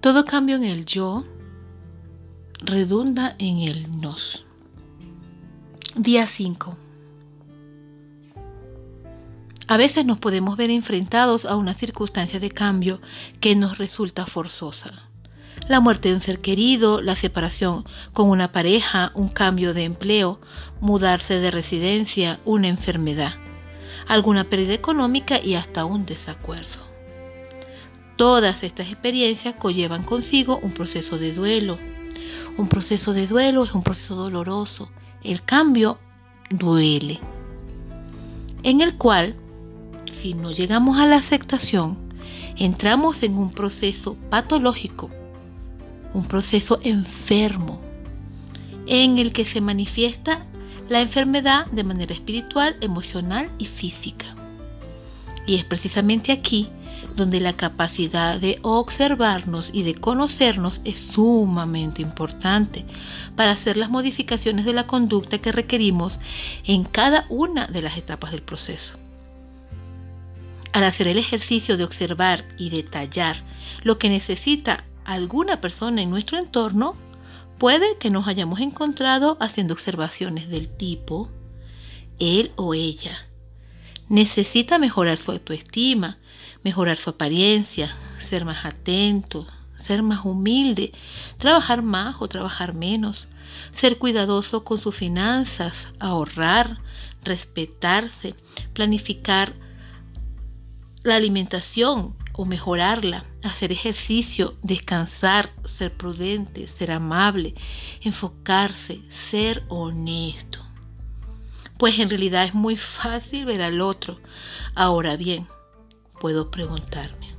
Todo cambio en el yo redunda en el nos. Día 5. A veces nos podemos ver enfrentados a una circunstancia de cambio que nos resulta forzosa. La muerte de un ser querido, la separación con una pareja, un cambio de empleo, mudarse de residencia, una enfermedad, alguna pérdida económica y hasta un desacuerdo. Todas estas experiencias conllevan consigo un proceso de duelo. Un proceso de duelo es un proceso doloroso. El cambio duele. En el cual, si no llegamos a la aceptación, entramos en un proceso patológico, un proceso enfermo, en el que se manifiesta la enfermedad de manera espiritual, emocional y física. Y es precisamente aquí donde la capacidad de observarnos y de conocernos es sumamente importante para hacer las modificaciones de la conducta que requerimos en cada una de las etapas del proceso. Al hacer el ejercicio de observar y detallar lo que necesita alguna persona en nuestro entorno, puede que nos hayamos encontrado haciendo observaciones del tipo, él o ella necesita mejorar su autoestima, mejorar su apariencia, ser más atento, ser más humilde, trabajar más o trabajar menos, ser cuidadoso con sus finanzas, ahorrar, respetarse, planificar la alimentación o mejorarla, hacer ejercicio, descansar, ser prudente, ser amable, enfocarse, ser honesto. Pues en realidad es muy fácil ver al otro. Ahora bien, puedo preguntarme,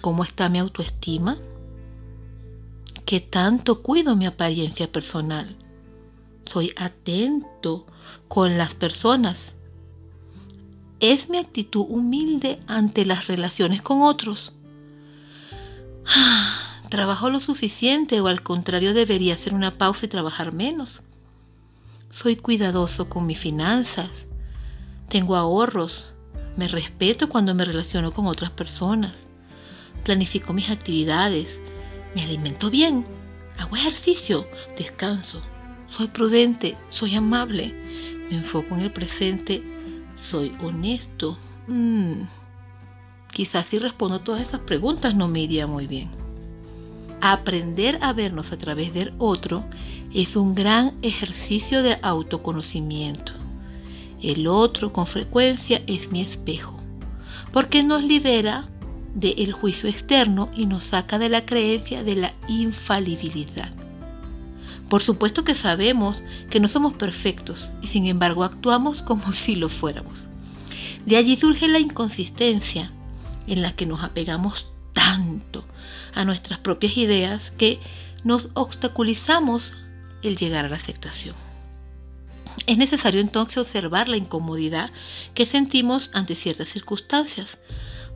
¿cómo está mi autoestima? ¿Qué tanto cuido mi apariencia personal? ¿Soy atento con las personas? ¿Es mi actitud humilde ante las relaciones con otros? ¿Trabajo lo suficiente o al contrario debería hacer una pausa y trabajar menos? ¿Soy cuidadoso con mis finanzas? ¿Tengo ahorros? Me respeto cuando me relaciono con otras personas. Planifico mis actividades. Me alimento bien. Hago ejercicio. Descanso. Soy prudente. Soy amable. Me enfoco en el presente. Soy honesto. Mm. Quizás si respondo todas esas preguntas no me iría muy bien. Aprender a vernos a través del otro es un gran ejercicio de autoconocimiento. El otro con frecuencia es mi espejo, porque nos libera del juicio externo y nos saca de la creencia de la infalibilidad. Por supuesto que sabemos que no somos perfectos y sin embargo actuamos como si lo fuéramos. De allí surge la inconsistencia en la que nos apegamos tanto a nuestras propias ideas que nos obstaculizamos el llegar a la aceptación. Es necesario entonces observar la incomodidad que sentimos ante ciertas circunstancias,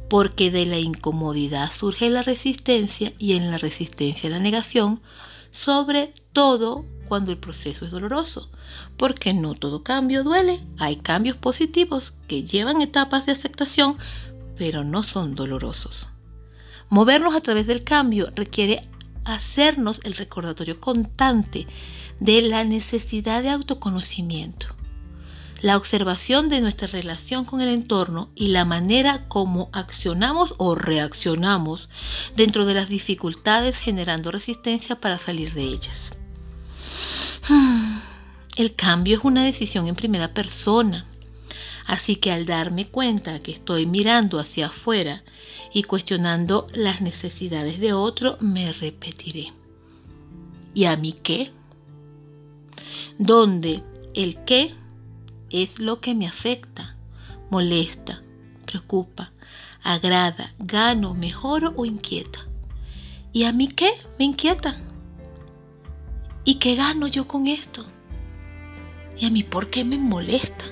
porque de la incomodidad surge la resistencia y en la resistencia la negación, sobre todo cuando el proceso es doloroso, porque no todo cambio duele, hay cambios positivos que llevan etapas de aceptación, pero no son dolorosos. Movernos a través del cambio requiere hacernos el recordatorio constante de la necesidad de autoconocimiento, la observación de nuestra relación con el entorno y la manera como accionamos o reaccionamos dentro de las dificultades generando resistencia para salir de ellas. El cambio es una decisión en primera persona, así que al darme cuenta que estoy mirando hacia afuera y cuestionando las necesidades de otro, me repetiré. ¿Y a mí qué? Donde el qué es lo que me afecta, molesta, preocupa, agrada, gano, mejoro o inquieta. ¿Y a mí qué me inquieta? ¿Y qué gano yo con esto? ¿Y a mí por qué me molesta?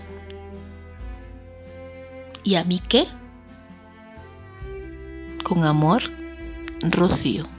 ¿Y a mí qué? Con amor, Rocío.